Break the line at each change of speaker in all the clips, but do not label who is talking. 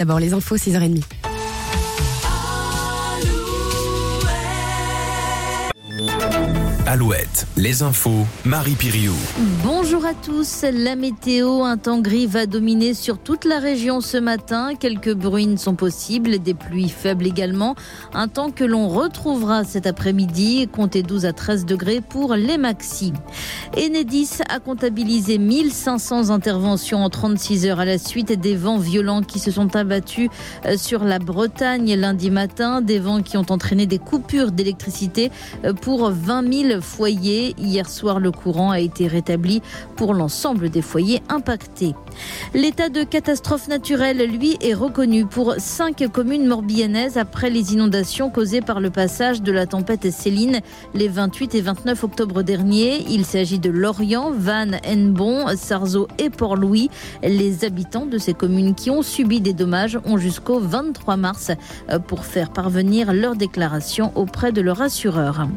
D'abord les infos 6h30.
Alouette, les infos, Marie Piriou.
Bonjour à tous. La météo, un temps gris va dominer sur toute la région ce matin. Quelques bruines sont possibles, des pluies faibles également. Un temps que l'on retrouvera cet après-midi. Comptez 12 à 13 degrés pour les maxis. Enedis a comptabilisé 1500 interventions en 36 heures à la suite des vents violents qui se sont abattus euh, sur la Bretagne lundi matin. Des vents qui ont entraîné des coupures d'électricité euh, pour 20 000 foyers. Hier soir, le courant a été rétabli pour l'ensemble des foyers impactés. L'état de catastrophe naturelle, lui, est reconnu pour cinq communes morbihanaises après les inondations causées par le passage de la tempête Céline les 28 et 29 octobre dernier. Il s'agit de Lorient, Vannes, Hennebon, Sarzeau et Port-Louis. Les habitants de ces communes qui ont subi des dommages ont jusqu'au 23 mars pour faire parvenir leur déclaration auprès de leur assureur.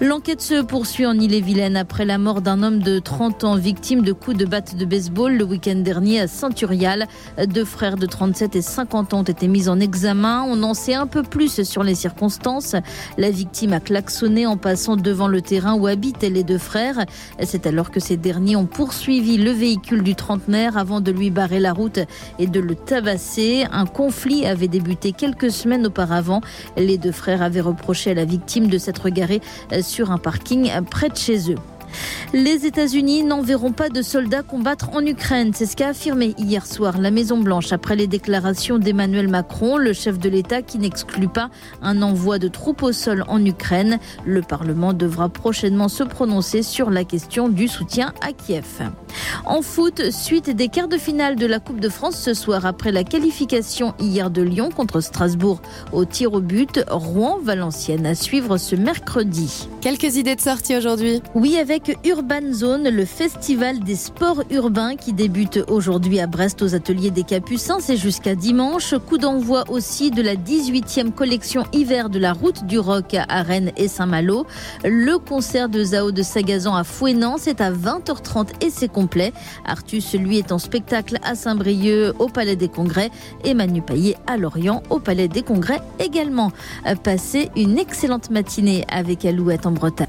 L'enquête se poursuit en Ille-et-Vilaine après la mort d'un homme de 30 ans victime de coups de batte de baseball le week-end dernier à Saint-Urial. Deux frères de 37 et 50 ans ont été mis en examen. On en sait un peu plus sur les circonstances. La victime a klaxonné en passant devant le terrain où habitaient les deux frères. C'est alors que ces derniers ont poursuivi le véhicule du trentenaire avant de lui barrer la route et de le tabasser. Un conflit avait débuté quelques semaines auparavant. Les deux frères avaient reproché à la victime de s'être garé sur un parking près de chez eux. Les États-Unis n'enverront pas de soldats combattre en Ukraine. C'est ce qu'a affirmé hier soir la Maison-Blanche après les déclarations d'Emmanuel Macron, le chef de l'État qui n'exclut pas un envoi de troupes au sol en Ukraine. Le Parlement devra prochainement se prononcer sur la question du soutien à Kiev. En foot, suite des quarts de finale de la Coupe de France ce soir après la qualification hier de Lyon contre Strasbourg au tir au but, Rouen-Valenciennes à suivre ce mercredi.
Quelques idées de sortie aujourd'hui
Oui, avec Urban Zone, le festival des sports urbains qui débute aujourd'hui à Brest aux ateliers des Capucins. C'est jusqu'à dimanche. Coup d'envoi aussi de la 18e collection hiver de la route du rock à Rennes et Saint-Malo. Le concert de Zao de Sagazan à Fouenan, c'est à 20h30 et c'est complet. Artus, lui, est en spectacle à Saint-Brieuc au Palais des Congrès et Manu Paillet à Lorient au Palais des Congrès également. Passez une excellente matinée avec Alouette en Bretagne.